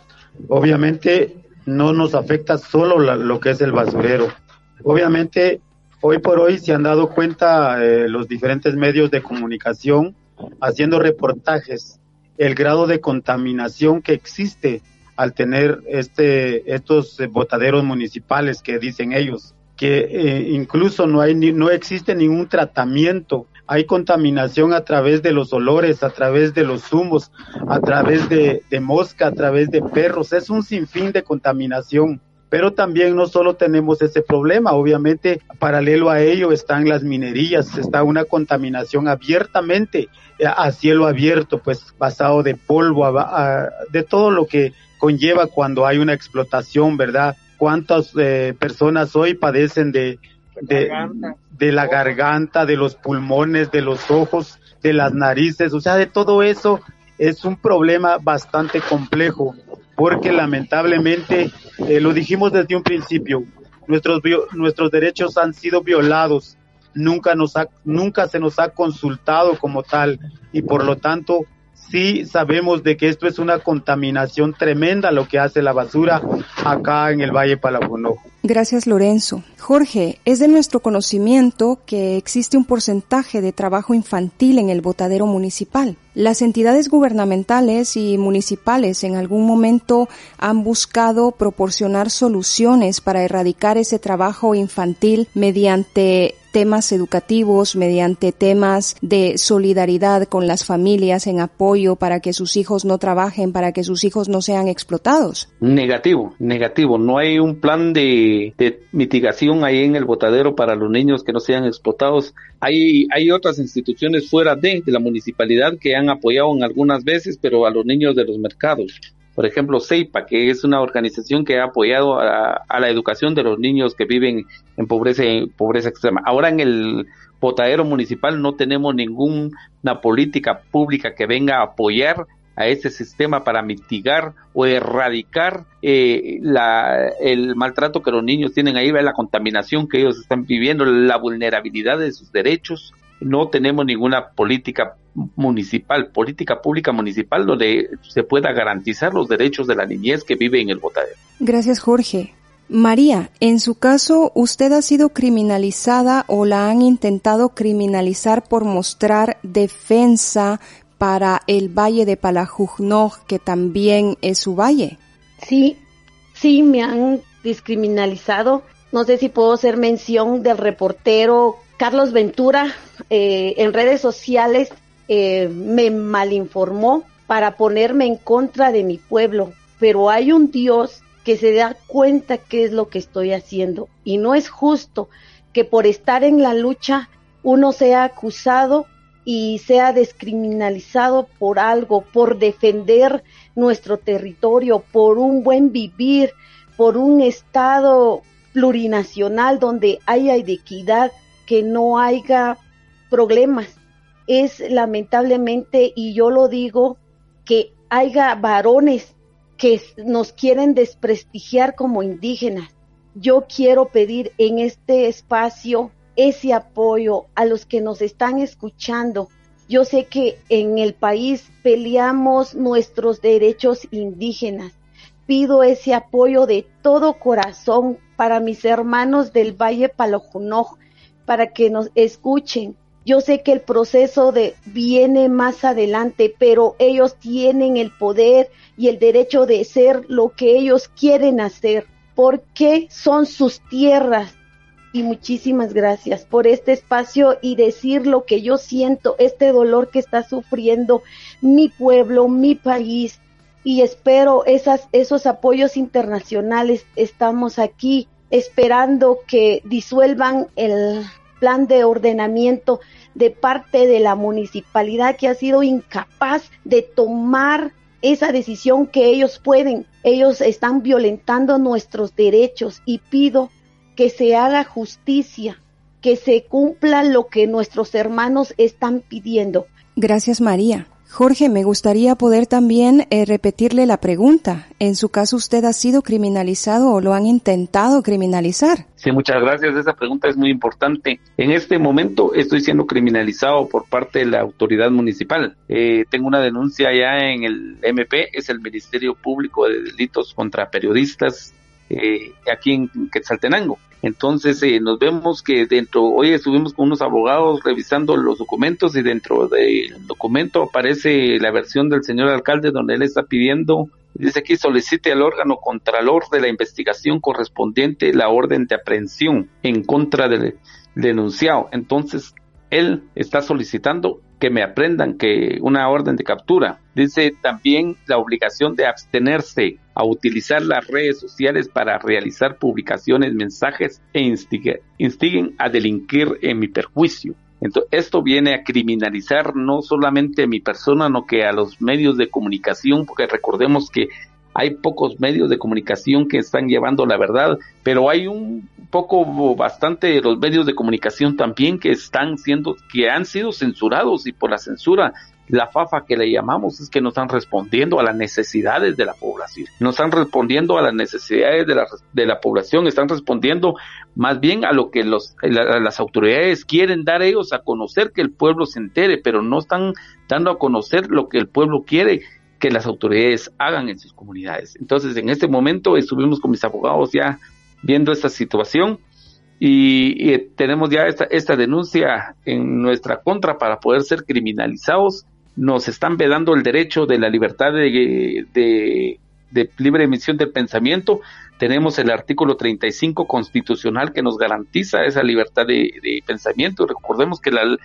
obviamente no nos afecta solo lo que es el basurero. Obviamente, hoy por hoy se han dado cuenta eh, los diferentes medios de comunicación haciendo reportajes el grado de contaminación que existe al tener este, estos eh, botaderos municipales que dicen ellos, que eh, incluso no, hay, no existe ningún tratamiento hay contaminación a través de los olores, a través de los humos, a través de, mosca, a través de perros. Es un sinfín de contaminación. Pero también no solo tenemos ese problema, obviamente paralelo a ello están las minerías, está una contaminación abiertamente eh, a cielo abierto, pues basado de polvo, de todo lo que conlleva cuando hay una explotación, ¿verdad? ¿Cuántas eh, personas hoy padecen de, de, de, la garganta, de los pulmones, de los ojos, de las narices? O sea, de todo eso es un problema bastante complejo, porque lamentablemente, eh, lo dijimos desde un principio, nuestros, nuestros derechos han sido violados, nunca, nos ha, nunca se nos ha consultado como tal y por lo tanto sí sabemos de que esto es una contaminación tremenda lo que hace la basura acá en el Valle Palafonojo. Gracias Lorenzo. Jorge, es de nuestro conocimiento que existe un porcentaje de trabajo infantil en el botadero municipal. Las entidades gubernamentales y municipales en algún momento han buscado proporcionar soluciones para erradicar ese trabajo infantil mediante temas educativos, mediante temas de solidaridad con las familias en apoyo para que sus hijos no trabajen, para que sus hijos no sean explotados? Negativo, negativo. No hay un plan de, mitigación ahí en el botadero para los niños que no sean explotados. Hay, hay otras instituciones fuera de, la municipalidad que han apoyado en algunas veces, pero a los niños de los mercados por ejemplo, CEIPA, que es una organización que ha apoyado a, la educación de los niños que viven en pobreza, pobreza extrema. Ahora en el botadero municipal no tenemos ninguna política pública que venga a apoyar a ese sistema para mitigar o erradicar eh, la, el maltrato que los niños tienen ahí, la contaminación que ellos están viviendo, la vulnerabilidad de sus derechos. No tenemos ninguna política municipal, política pública municipal donde se pueda garantizar los derechos de la niñez que vive en el botadero. Gracias, Jorge. María, en su caso, ¿usted ha sido criminalizada o la han intentado criminalizar por mostrar defensa para el valle de Palajujnoj, que también es su valle? Sí, sí, me han descriminalizado. No sé si puedo hacer mención del reportero Carlos Ventura eh, en redes sociales eh, me malinformó para ponerme en contra de mi pueblo, pero hay un Dios que se da cuenta qué es lo que estoy haciendo y no es justo que por estar en la lucha uno sea acusado y sea descriminalizado por algo, por defender nuestro territorio, por un buen vivir, por un estado plurinacional donde haya equidad, que no haya problemas es lamentablemente, y yo lo digo, que haya varones que nos quieren desprestigiar como indígenas. Yo quiero pedir en este espacio ese apoyo a los que nos están escuchando. Yo sé que en el país peleamos nuestros derechos indígenas. Pido ese apoyo de todo corazón para mis hermanos del Valle Palojunoj, para que nos escuchen, yo sé que el proceso de viene más adelante, pero ellos tienen el poder y el derecho de ser lo que ellos quieren hacer, porque son sus tierras y muchísimas gracias por este espacio y decir lo que yo siento, este dolor que está sufriendo mi pueblo, mi país y espero esas, esos apoyos internacionales. Estamos aquí esperando que disuelvan el plan de ordenamiento de parte de la municipalidad que ha sido incapaz de tomar esa decisión que ellos pueden. Ellos están violentando nuestros derechos y pido que se haga justicia, que se cumpla lo que nuestros hermanos están pidiendo. Gracias María. Jorge, me gustaría poder también eh, repetirle la pregunta. En su caso, ¿usted ha sido criminalizado o lo han intentado criminalizar? Sí, muchas gracias. Esa pregunta es muy importante. En este momento estoy siendo criminalizado por parte de la autoridad municipal. Eh, tengo una denuncia ya en el MP, es el Ministerio Público de Delitos contra Periodistas eh, aquí en Quetzaltenango. Entonces eh, nos vemos que dentro, hoy estuvimos con unos abogados revisando los documentos y dentro del documento aparece la versión del señor alcalde donde él está pidiendo, dice aquí solicite al órgano contralor de la investigación correspondiente la orden de aprehensión en contra del denunciado. Entonces él está solicitando que me aprendan que una orden de captura. Dice también la obligación de abstenerse a utilizar las redes sociales para realizar publicaciones, mensajes e instiguen, a delinquir en mi perjuicio. Entonces, esto viene a criminalizar no solamente a mi persona, sino que a los medios de comunicación, porque recordemos que hay pocos medios de comunicación que están llevando la verdad, pero hay un poco bastante de los medios de comunicación también que están siendo que han sido censurados y por la censura la fafa que le llamamos es que no están respondiendo a las necesidades de la población, no están respondiendo a las necesidades de la, de la población, están respondiendo más bien a lo que los, las autoridades quieren dar ellos a conocer que el pueblo se entere, pero no están dando a conocer lo que el pueblo quiere que las autoridades hagan en sus comunidades. Entonces, en este momento estuvimos con mis abogados ya viendo esta situación y, tenemos ya esta, esta denuncia en nuestra contra para poder ser criminalizados. Nos están vedando el derecho de la libertad de, de, libre emisión del pensamiento. Tenemos el artículo 35 constitucional que nos garantiza esa libertad de, de pensamiento. Recordemos que la,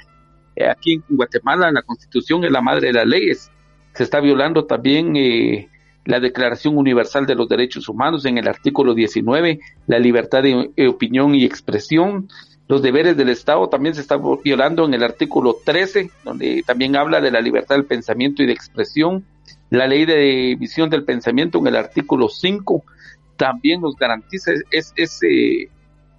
aquí en Guatemala la constitución es la madre de las leyes se está violando también eh, la Declaración Universal de los Derechos Humanos en el artículo 19, la libertad de eh, opinión y expresión. Los deberes del Estado también se están violando en el artículo 13, donde también habla de la libertad del pensamiento y de expresión. La ley de visión del pensamiento en el artículo 5 también nos garantiza es, ese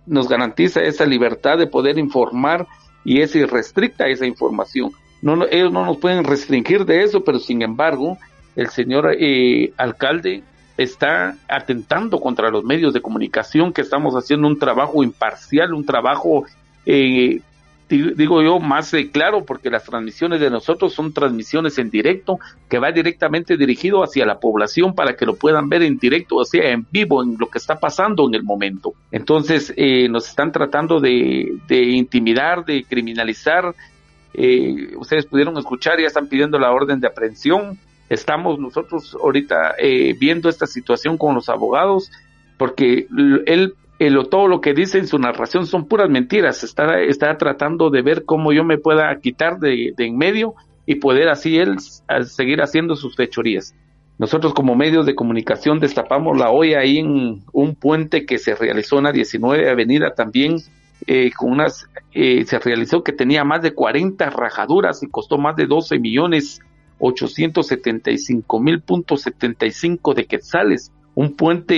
nos garantiza esa libertad de poder informar y es irrestricta esa información. No, ellos no nos pueden restringir de eso, pero sin embargo, el señor eh, alcalde está atentando contra los medios de comunicación que estamos haciendo un trabajo imparcial, un trabajo, eh, digo yo, más eh, claro, porque las transmisiones de nosotros son transmisiones en directo, que va directamente dirigido hacia la población para que lo puedan ver en directo, o sea, en vivo, en lo que está pasando en el momento. Entonces, nos están tratando de intimidar, de criminalizar, eh, ustedes pudieron escuchar, ya están pidiendo la orden de aprehensión. Estamos nosotros ahorita eh, viendo esta situación con los abogados, porque él, todo lo que dice en su narración son puras mentiras. Está, está tratando de ver cómo yo me pueda quitar de, en medio y poder así él seguir haciendo sus fechorías. Nosotros como medios de comunicación destapamos la olla ahí en un puente que se realizó en la 19 Avenida también eh, con unas, eh, se realizó que tenía más de 40 rajaduras y costó más de 12 millones 875 mil punto 75 de quetzales. Un puente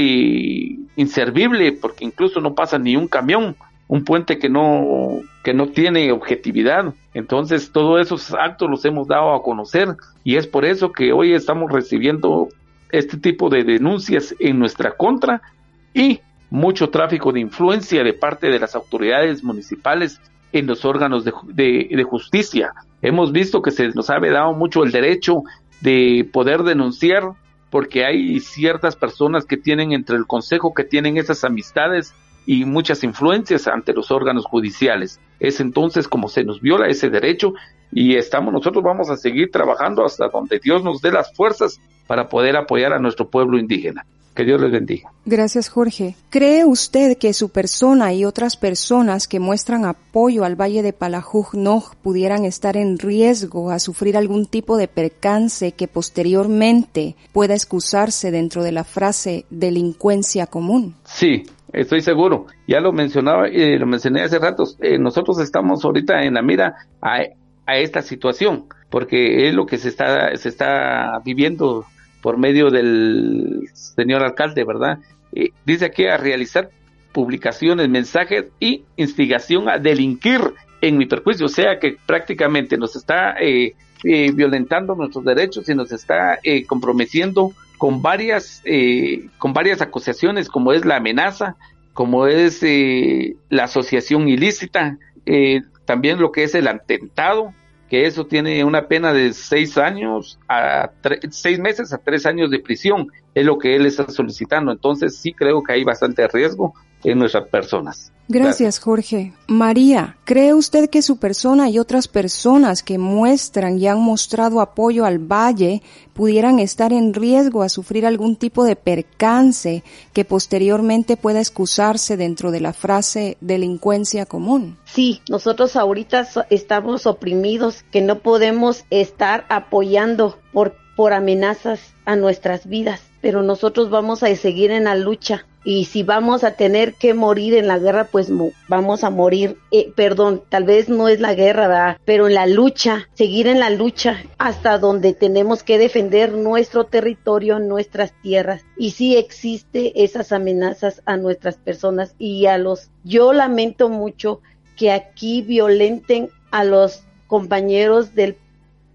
inservible porque incluso no pasa ni un camión. Un puente que no, que no tiene objetividad. Entonces, todos esos actos los hemos dado a conocer y es por eso que hoy estamos recibiendo este tipo de denuncias en nuestra contra y mucho tráfico de influencia de parte de las autoridades municipales en los órganos de, justicia. Hemos visto que se nos ha dado mucho el derecho de poder denunciar porque hay ciertas personas que tienen entre el consejo que tienen esas amistades y muchas influencias ante los órganos judiciales. Es entonces como se nos viola ese derecho y estamos, nosotros vamos a seguir trabajando hasta donde Dios nos dé las fuerzas para poder apoyar a nuestro pueblo indígena. Que Dios les bendiga. Gracias, Jorge. ¿Cree usted que su persona y otras personas que muestran apoyo al Valle de Palajug-Noj pudieran estar en riesgo a sufrir algún tipo de percance que posteriormente pueda excusarse dentro de la frase delincuencia común? Sí, estoy seguro. Ya lo mencionaba, y lo mencioné hace rato. Eh, nosotros estamos ahorita en la mira a, a esta situación, porque es lo que se está, se está viviendo por medio del señor alcalde, ¿verdad? Eh, dice aquí a realizar publicaciones, mensajes y instigación a delinquir en mi perjuicio, o sea que prácticamente nos está eh, eh, violentando nuestros derechos y nos está comprometiendo con varias con varias acusaciones como es la amenaza, como es la asociación ilícita, también lo que es el atentado, que eso tiene una pena de seis años a seis meses a tres años de prisión, es lo que él está solicitando. Entonces sí creo que hay bastante riesgo en nuestras personas. Gracias, Jorge. María, ¿cree usted que su persona y otras personas que muestran y han mostrado apoyo al Valle pudieran estar en riesgo a sufrir algún tipo de percance que posteriormente pueda excusarse dentro de la frase delincuencia común? Sí, nosotros ahorita estamos oprimidos, que no podemos estar apoyando por, por amenazas a nuestras vidas, pero nosotros vamos a seguir en la lucha y si vamos a tener que morir en la guerra, pues vamos a morir, eh, perdón, tal vez no es la guerra, ¿verdad? pero en la lucha, seguir en la lucha hasta donde tenemos que defender nuestro territorio, nuestras tierras. Y sí existe esas amenazas a nuestras personas y a los, yo lamento mucho que aquí violenten a los compañeros del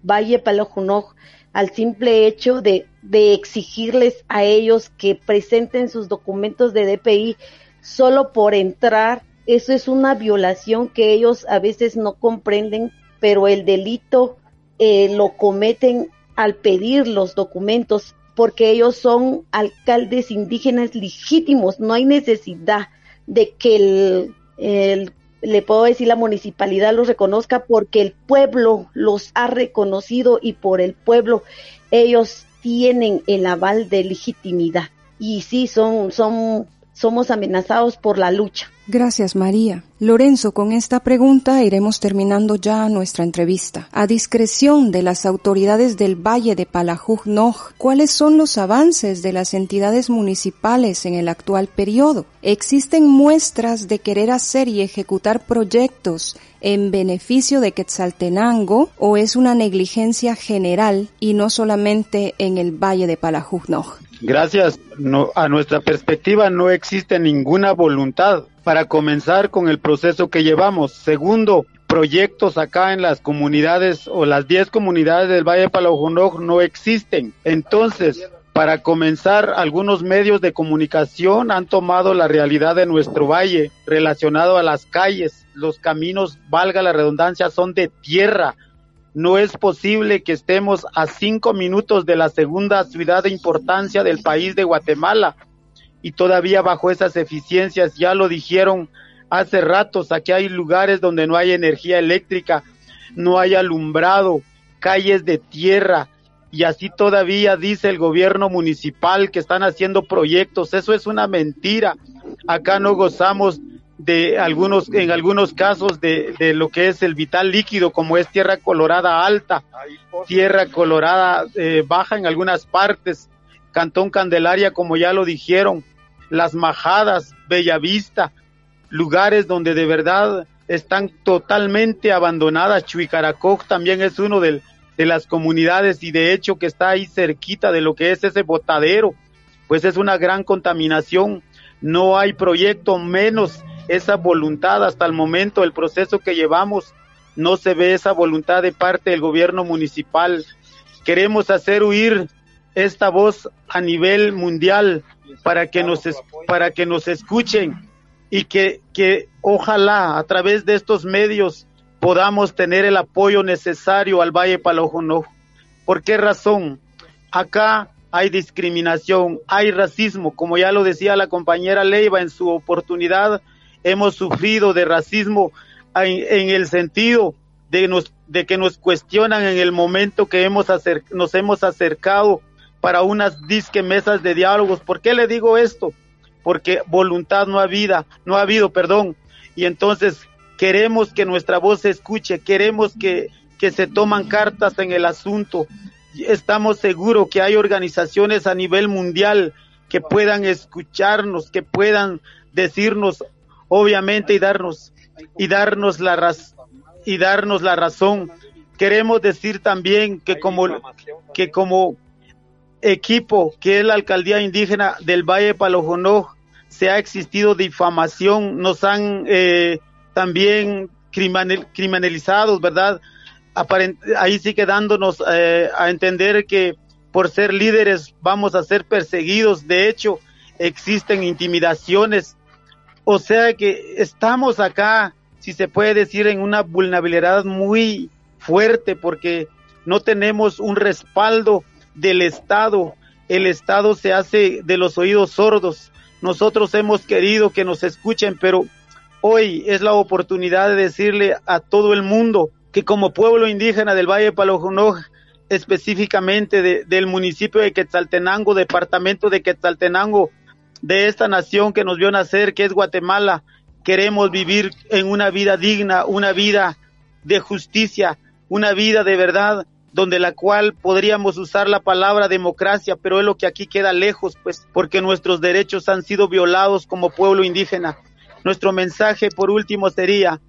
Valle Palojunoj al simple hecho de, de exigirles a ellos que presenten sus documentos de DPI solo por entrar. Eso es una violación que ellos a veces no comprenden, pero el delito eh, lo cometen al pedir los documentos porque ellos son alcaldes indígenas legítimos, no hay necesidad de que el, el le puedo decir la municipalidad los reconozca porque el pueblo los ha reconocido y por el pueblo ellos tienen el aval de legitimidad y sí son somos amenazados por la lucha. Gracias, María. Lorenzo, con esta pregunta iremos terminando ya nuestra entrevista. A discreción de las autoridades del Valle de Palajug-Noj, ¿cuáles son los avances de las entidades municipales en el actual periodo? ¿Existen muestras de querer hacer y ejecutar proyectos en beneficio de Quetzaltenango o es una negligencia general y no solamente en el Valle de Palajug-Noj? Gracias. No, a nuestra perspectiva no existe ninguna voluntad para comenzar con el proceso que llevamos. Segundo, proyectos acá en las comunidades o las 10 comunidades del Valle de no existen. Entonces, para comenzar, algunos medios de comunicación han tomado la realidad de nuestro valle relacionado a las calles. Los caminos, valga la redundancia, son de tierra no es posible que estemos a cinco minutos de la segunda ciudad de importancia del país de Guatemala y todavía bajo esas eficiencias, ya lo dijeron hace ratos, aquí hay lugares donde no hay energía eléctrica, no hay alumbrado, calles de tierra, y así todavía dice el gobierno municipal que están haciendo proyectos. Eso es una mentira. Acá no gozamos de algunos, en algunos casos de, de, lo que es el vital líquido, como es tierra colorada alta, tierra colorada eh, baja en algunas partes, Cantón Candelaria, como ya lo dijeron, las Majadas, Bellavista, lugares donde de verdad están totalmente abandonadas. Chuicaracoc también es uno de, de las comunidades y de hecho que está ahí cerquita de lo que es ese botadero, pues es una gran contaminación. No hay proyecto menos esa voluntad hasta el momento, el proceso que llevamos, no se ve esa voluntad de parte del gobierno municipal. Queremos hacer huir esta voz a nivel mundial para que nos, para que nos escuchen y que, que ojalá a través de estos medios podamos tener el apoyo necesario al Valle Palojono. ¿Por qué razón? Acá hay discriminación, hay racismo, como ya lo decía la compañera Leiva en su oportunidad, hemos sufrido de racismo en, el sentido de, que nos cuestionan en el momento que hemos nos hemos acercado para unas disque mesas de diálogos. ¿Por qué le digo esto? Porque voluntad no ha habido, no ha habido, perdón. Y entonces queremos que nuestra voz se escuche, queremos que, que se toman cartas en el asunto. Estamos seguros que hay organizaciones a nivel mundial que puedan escucharnos, que puedan decirnos obviamente y darnos y darnos la y darnos la razón. Queremos decir también que como que como equipo que es la alcaldía indígena del Valle Palojonó se ha existido difamación, nos han eh, también criminalizados, ¿verdad? ahí sí quedándonos eh, a entender que por ser líderes vamos a ser perseguidos. De hecho, existen intimidaciones. O sea que estamos acá, si se puede decir, en una vulnerabilidad muy fuerte porque no tenemos un respaldo del Estado. El Estado se hace de los oídos sordos. Nosotros hemos querido que nos escuchen, pero hoy es la oportunidad de decirle a todo el mundo que como pueblo indígena del Valle de Palojunoj, específicamente del municipio de Quetzaltenango, departamento de Quetzaltenango, de esta nación que nos vio nacer, que es Guatemala, queremos vivir en una vida digna, una vida de justicia, una vida de verdad, donde la cual podríamos usar la palabra democracia, pero es lo que aquí queda lejos, pues, porque nuestros derechos han sido violados como pueblo indígena. Nuestro mensaje, por último, sería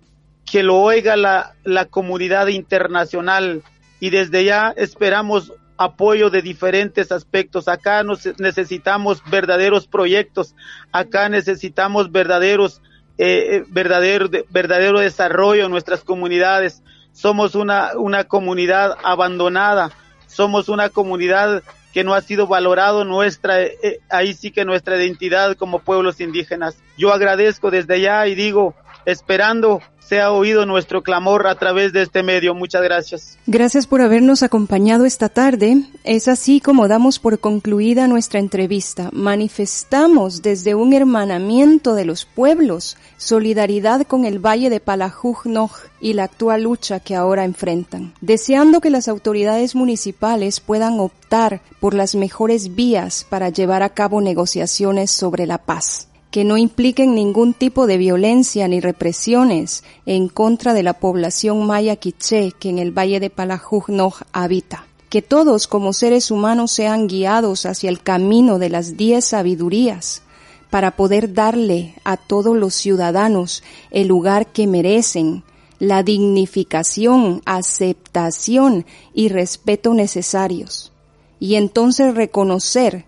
que lo oiga la, la comunidad internacional y desde ya esperamos apoyo de diferentes aspectos. Acá nos necesitamos verdaderos proyectos, acá necesitamos verdaderos, eh, eh verdadero, verdadero desarrollo en nuestras comunidades somos una, una comunidad abandonada, somos una comunidad que no ha sido valorado nuestra, eh, eh, ahí sí que nuestra identidad como pueblos indígenas. Yo agradezco desde ya y digo, esperando se ha oído nuestro clamor a través de este medio. Muchas gracias. Gracias por habernos acompañado esta tarde. Es así como damos por concluida nuestra entrevista. Manifestamos desde un hermanamiento de los pueblos solidaridad con el Valle de Palajujnoj y la actual lucha que ahora enfrentan, deseando que las autoridades municipales puedan optar por las mejores vías para llevar a cabo negociaciones sobre la paz que no impliquen ningún tipo de violencia ni represiones en contra de la población maya quiché que en el valle de Palajujnoj habita. Que todos como seres humanos sean guiados hacia el camino de las diez sabidurías para poder darle a todos los ciudadanos el lugar que merecen, la dignificación, aceptación y respeto necesarios. Y entonces reconocer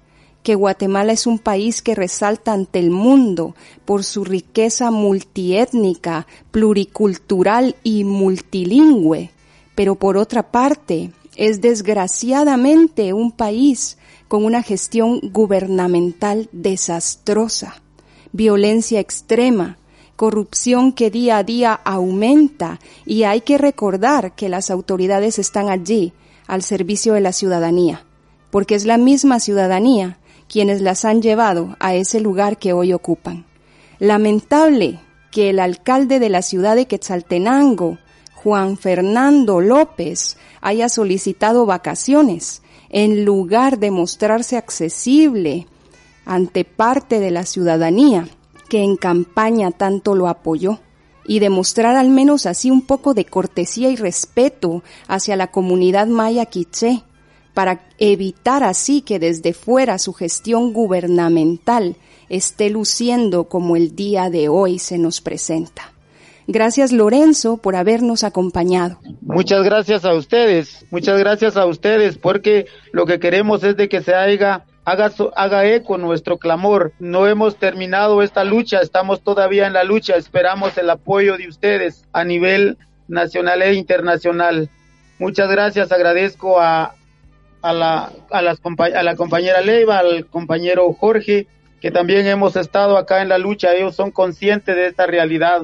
que Guatemala es un país que resalta ante el mundo por su riqueza multiétnica, pluricultural y multilingüe, pero por otra parte es desgraciadamente un país con una gestión gubernamental desastrosa, violencia extrema, corrupción que día a día aumenta y hay que recordar que las autoridades están allí al servicio de la ciudadanía, porque es la misma ciudadanía quienes las han llevado a ese lugar que hoy ocupan. Lamentable que el alcalde de la ciudad de Quetzaltenango, Juan Fernando López, haya solicitado vacaciones en lugar de mostrarse accesible ante parte de la ciudadanía que en campaña tanto lo apoyó y demostrar al menos así un poco de cortesía y respeto hacia la comunidad maya quiché, para evitar así que desde fuera su gestión gubernamental esté luciendo como el día de hoy se nos presenta. Gracias Lorenzo por habernos acompañado. Muchas gracias a ustedes, muchas gracias a ustedes porque lo que queremos es de que se haga haga, haga eco nuestro clamor. No hemos terminado esta lucha, estamos todavía en la lucha, esperamos el apoyo de ustedes a nivel nacional e internacional. Muchas gracias, agradezco a, a la, a, las, a la compañera Leiva, al compañero Jorge, que también hemos estado acá en la lucha, ellos son conscientes de esta realidad.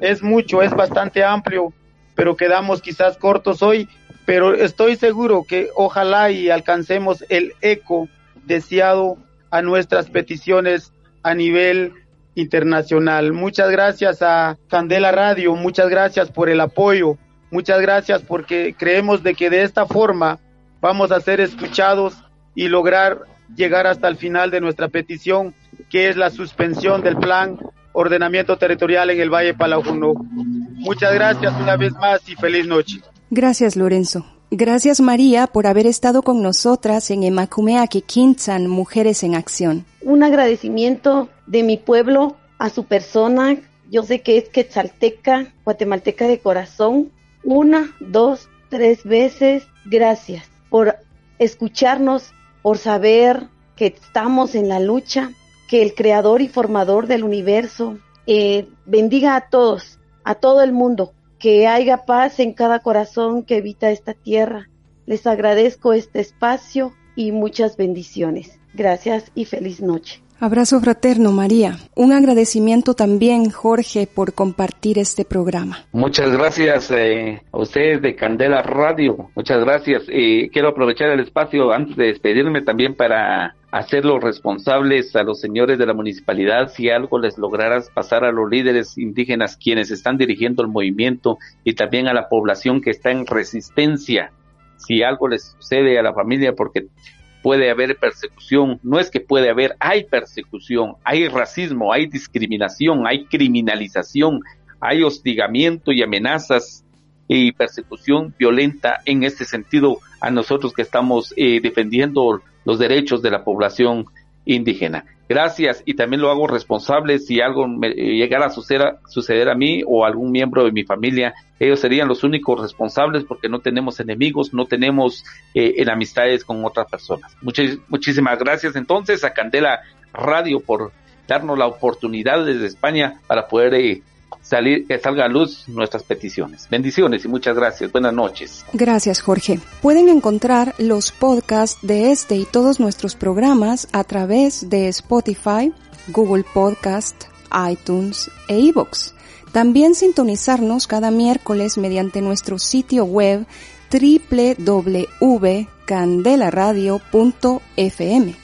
Es mucho, es bastante amplio, pero quedamos quizás cortos hoy, pero estoy seguro que ojalá y alcancemos el eco deseado a nuestras peticiones a nivel internacional. Muchas gracias a Candela Radio, muchas gracias por el apoyo, Muchas gracias porque creemos de que de esta forma vamos a ser escuchados y lograr llegar hasta el final de nuestra petición, que es la suspensión del plan ordenamiento territorial en el Valle Palaujuno. Muchas gracias una vez más y feliz noche. Gracias, Lorenzo. Gracias, María, por haber estado con nosotras en Emakumeaki Quintan Mujeres en Acción. Un agradecimiento de mi pueblo a su persona. Yo sé que es quetzalteca, guatemalteca de corazón. Una, dos, tres veces. Gracias por escucharnos, por saber que estamos en la lucha, que el creador y formador del universo eh, bendiga a todos, a todo el mundo, que haya paz en cada corazón que habita esta tierra. Les agradezco este espacio y muchas bendiciones. Gracias y feliz noche. Abrazo fraterno, María. Un agradecimiento también, Jorge, por compartir este programa. Muchas gracias eh, a ustedes de Candela Radio. Muchas gracias. Eh, quiero aprovechar el espacio antes de despedirme también para hacerlos responsables a los señores de la municipalidad si algo les lograras pasar a los líderes indígenas quienes están dirigiendo el movimiento y también a la población que está en resistencia si algo les sucede a la familia porque puede haber persecución, no es que puede haber, hay persecución, hay racismo, hay discriminación, hay criminalización, hay hostigamiento y amenazas y persecución violenta en este sentido a nosotros que estamos eh, defendiendo los derechos de la población indígena. Gracias y también lo hago responsable si algo me, eh, llegara a suceder, suceder, a mí o a algún miembro de mi familia. Ellos serían los únicos responsables porque no tenemos enemigos, no tenemos eh, amistades con otras personas. Muchísimas gracias entonces a Candela Radio por darnos la oportunidad desde España para poder eh, salir, que salga a luz nuestras peticiones. Bendiciones y muchas gracias. Buenas noches. Gracias, Jorge. Pueden encontrar los podcasts de este y todos nuestros programas a través de Spotify, Google Podcast, iTunes e iVoox. También sintonizarnos cada miércoles mediante nuestro sitio web www.candelaradio.fm.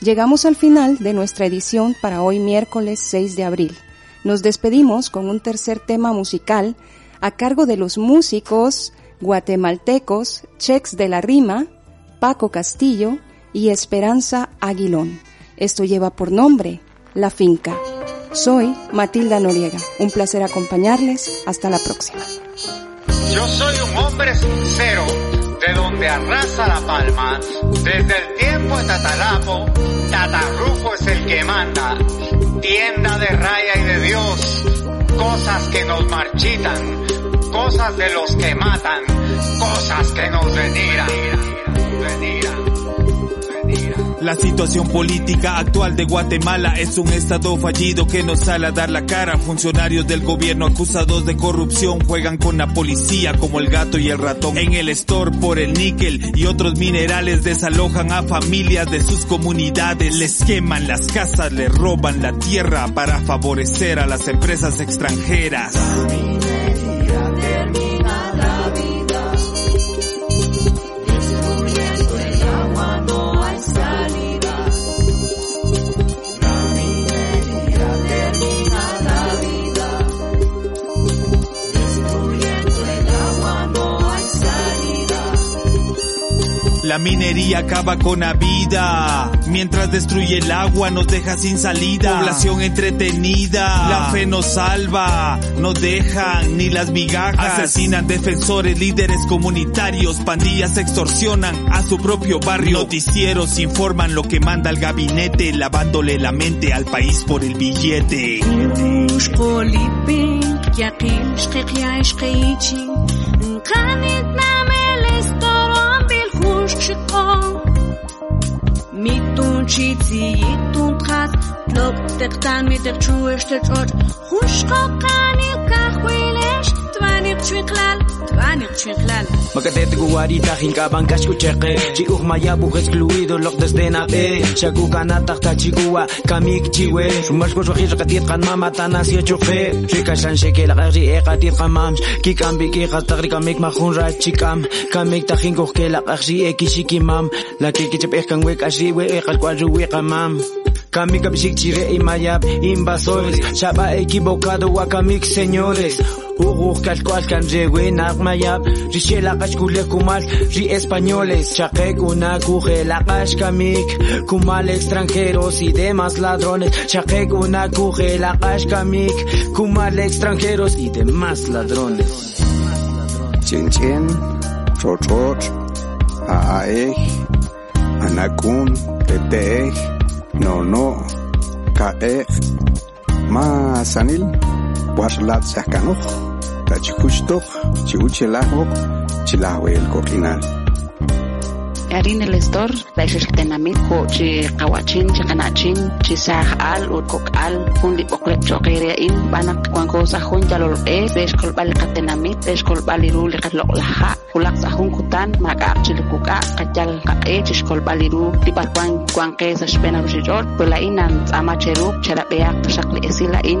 Llegamos al final de nuestra edición para hoy miércoles 6 de abril. Nos despedimos con un tercer tema musical a cargo de los músicos guatemaltecos Chex de la Rima, Paco Castillo y Esperanza Aguilón. Esto lleva por nombre La Finca. Soy Matilda Noriega. Un placer acompañarles. Hasta la próxima. Yo soy un hombre sincero, de donde arrasa la palma. Desde el tiempo de Tatalapo, Tatarrufo es el que manda tienda de raya y de Dios, cosas que nos marchitan, cosas de los que matan, cosas que nos denigran, La situación política actual de Guatemala es un estado fallido que nos sale a dar la cara. Funcionarios del gobierno acusados de corrupción juegan con la policía como el gato y el ratón. En el store por el níquel y otros minerales desalojan a familias de sus comunidades. Les queman las casas, les roban la tierra para favorecer a las empresas extranjeras. La minería acaba con la vida, mientras destruye el agua nos deja sin salida. Población entretenida, la fe nos salva, no dejan ni las migajas. Asesinan defensores, líderes comunitarios, pandillas extorsionan a su propio barrio. Noticieros informan lo que manda el gabinete, lavándole la mente al país por el billete. Chikan. Mit und Chizi, mit und Tras, Glock, der Tan mit der Schuhe steht لب تقتن میتق چوش تجوج خوش قاقانی كخويلش توانيق شويقلال توانيق شويقلال Makatete guarita hinkaban kashkucheque Chiuj mayabu excluido lok desde nape Shaku kanata tachigua kamik chiwe Shumashko shojir katit kan mama tanasio chofe Shika shan sheke la gari e katit kan mams Kikam biki khatagri kamik mahun ra chikam Kamik tahin kohke la gari e kishiki mam La kiki chep e kan wek ashi we e kalkwa ruwe kamam Kamika chire y mayap invasores. Chapa equivocado wakamik señores. Ugu kalkual kan rewe mayap. Rishela kashkule kumal ri españoles. Chakek una kuje la kashkamik. Kumal extranjeros y demás ladrones. Chakek una kuje la kashkamik. Kumal extranjeros y demás ladrones. Chin chin. Chochot. Anakun. Teteek. No no. Kaek. Masanil. Washlat Sakanuch. Tachihushtok. Chiuchilahok. Chilahwel Kokinal. Erin el estor, la tenamit ko chi kawachin chi kanachin chi sah al ut kok al kun di pokle chokere in banak kwan ko sa hun jalol e besh kol bal katenamit besh kol bal iru li kat lok laha kulak sa hun kutan maka chi kuka kajal ka e chi kol bal iru di par kwan kwan ke sa spena ru jor pula inan ama cheruk chara beak shakli esila in